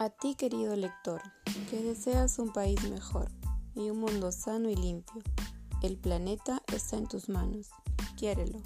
A ti, querido lector, que deseas un país mejor y un mundo sano y limpio, el planeta está en tus manos. Quiérelo.